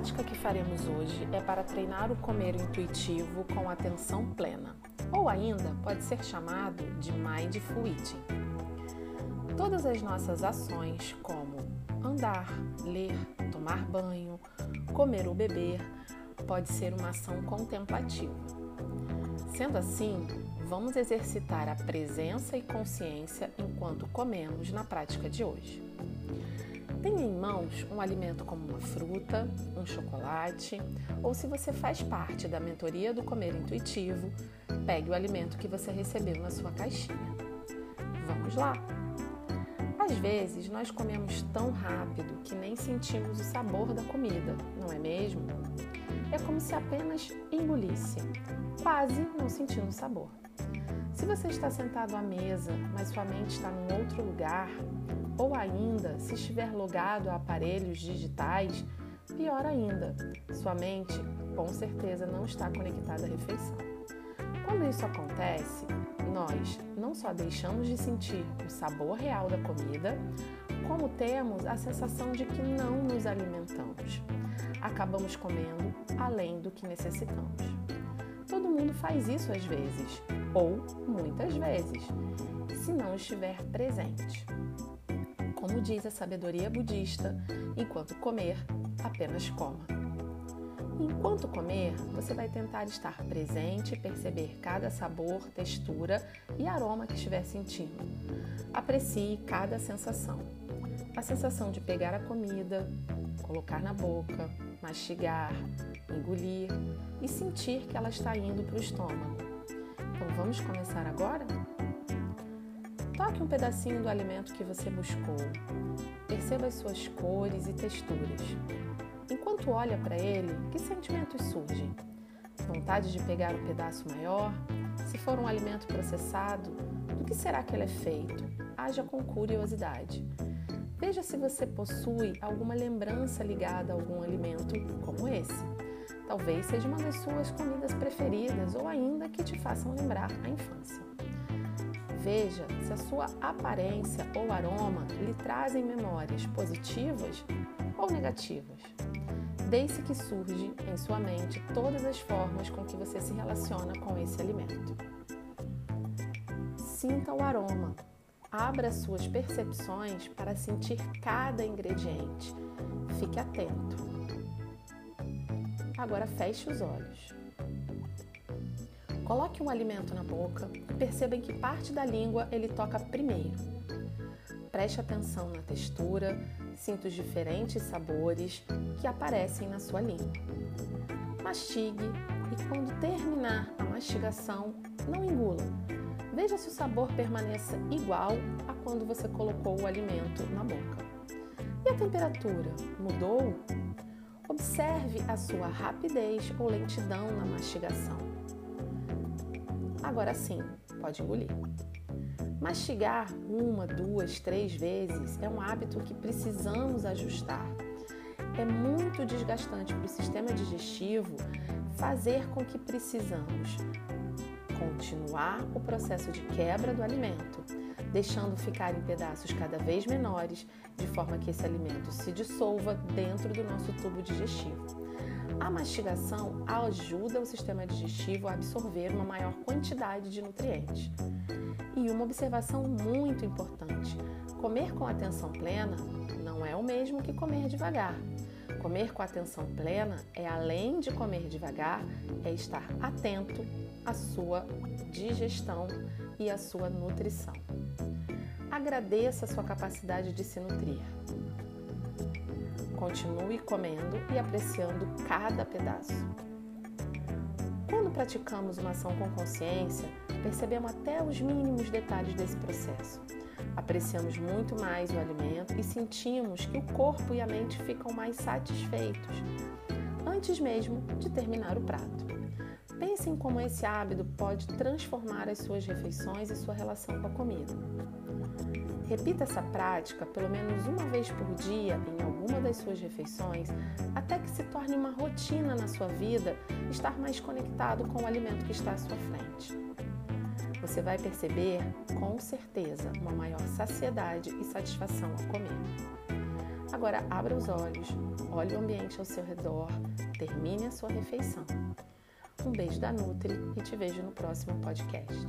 prática que faremos hoje é para treinar o comer intuitivo com atenção plena, ou ainda pode ser chamado de Mindful Eating. Todas as nossas ações, como andar, ler, tomar banho, comer ou beber, pode ser uma ação contemplativa. Sendo assim, vamos exercitar a presença e consciência enquanto comemos na prática de hoje. Tenha em mãos um alimento como uma fruta, um chocolate, ou se você faz parte da mentoria do comer intuitivo, pegue o alimento que você recebeu na sua caixinha. Vamos lá! Às vezes nós comemos tão rápido que nem sentimos o sabor da comida, não é mesmo? É como se apenas engolisse, quase não sentindo sabor. Se você está sentado à mesa, mas sua mente está num outro lugar, ou ainda, se estiver logado a aparelhos digitais, pior ainda, sua mente com certeza não está conectada à refeição. Quando isso acontece, nós não só deixamos de sentir o sabor real da comida, como temos a sensação de que não nos alimentamos. Acabamos comendo além do que necessitamos. Mundo faz isso às vezes, ou muitas vezes, se não estiver presente. Como diz a sabedoria budista, enquanto comer, apenas coma. Enquanto comer, você vai tentar estar presente e perceber cada sabor, textura e aroma que estiver sentindo. Aprecie cada sensação. A sensação de pegar a comida, colocar na boca, mastigar, engolir e sentir que ela está indo para o estômago. Então vamos começar agora? Toque um pedacinho do alimento que você buscou. Perceba as suas cores e texturas. Enquanto olha para ele, que sentimentos surgem? Vontade de pegar um pedaço maior? Se for um alimento processado, do que será que ele é feito? Haja com curiosidade. Veja se você possui alguma lembrança ligada a algum alimento como esse. Talvez seja uma das suas comidas preferidas ou ainda que te façam lembrar a infância. Veja se a sua aparência ou aroma lhe trazem memórias positivas ou negativas. Deixe que surge em sua mente todas as formas com que você se relaciona com esse alimento. Sinta o aroma. Abra suas percepções para sentir cada ingrediente. Fique atento. Agora feche os olhos. Coloque um alimento na boca e perceba em que parte da língua ele toca primeiro. Preste atenção na textura, sinta os diferentes sabores que aparecem na sua língua. Mastigue e, quando terminar a mastigação, não engula. Veja se o sabor permaneça igual a quando você colocou o alimento na boca. E a temperatura mudou? Observe a sua rapidez ou lentidão na mastigação. Agora sim, pode engolir. Mastigar uma, duas, três vezes é um hábito que precisamos ajustar. É muito desgastante para o sistema digestivo fazer com que precisamos continuar o processo de quebra do alimento, deixando ficar em pedaços cada vez menores, de forma que esse alimento se dissolva dentro do nosso tubo digestivo. A mastigação ajuda o sistema digestivo a absorver uma maior quantidade de nutrientes. E uma observação muito importante: comer com atenção plena não é o mesmo que comer devagar. Comer com atenção plena é além de comer devagar, é estar atento à sua digestão e à sua nutrição. Agradeça a sua capacidade de se nutrir. Continue comendo e apreciando cada pedaço. Quando praticamos uma ação com consciência, percebemos até os mínimos detalhes desse processo. Apreciamos muito mais o alimento e sentimos que o corpo e a mente ficam mais satisfeitos antes mesmo de terminar o prato. Pense em como esse hábito pode transformar as suas refeições e sua relação com a comida. Repita essa prática pelo menos uma vez por dia em alguma das suas refeições, até que se torne uma rotina na sua vida estar mais conectado com o alimento que está à sua frente. Você vai perceber, com certeza, uma maior saciedade e satisfação ao comer. Agora abra os olhos, olhe o ambiente ao seu redor, termine a sua refeição. Um beijo da Nutri e te vejo no próximo podcast.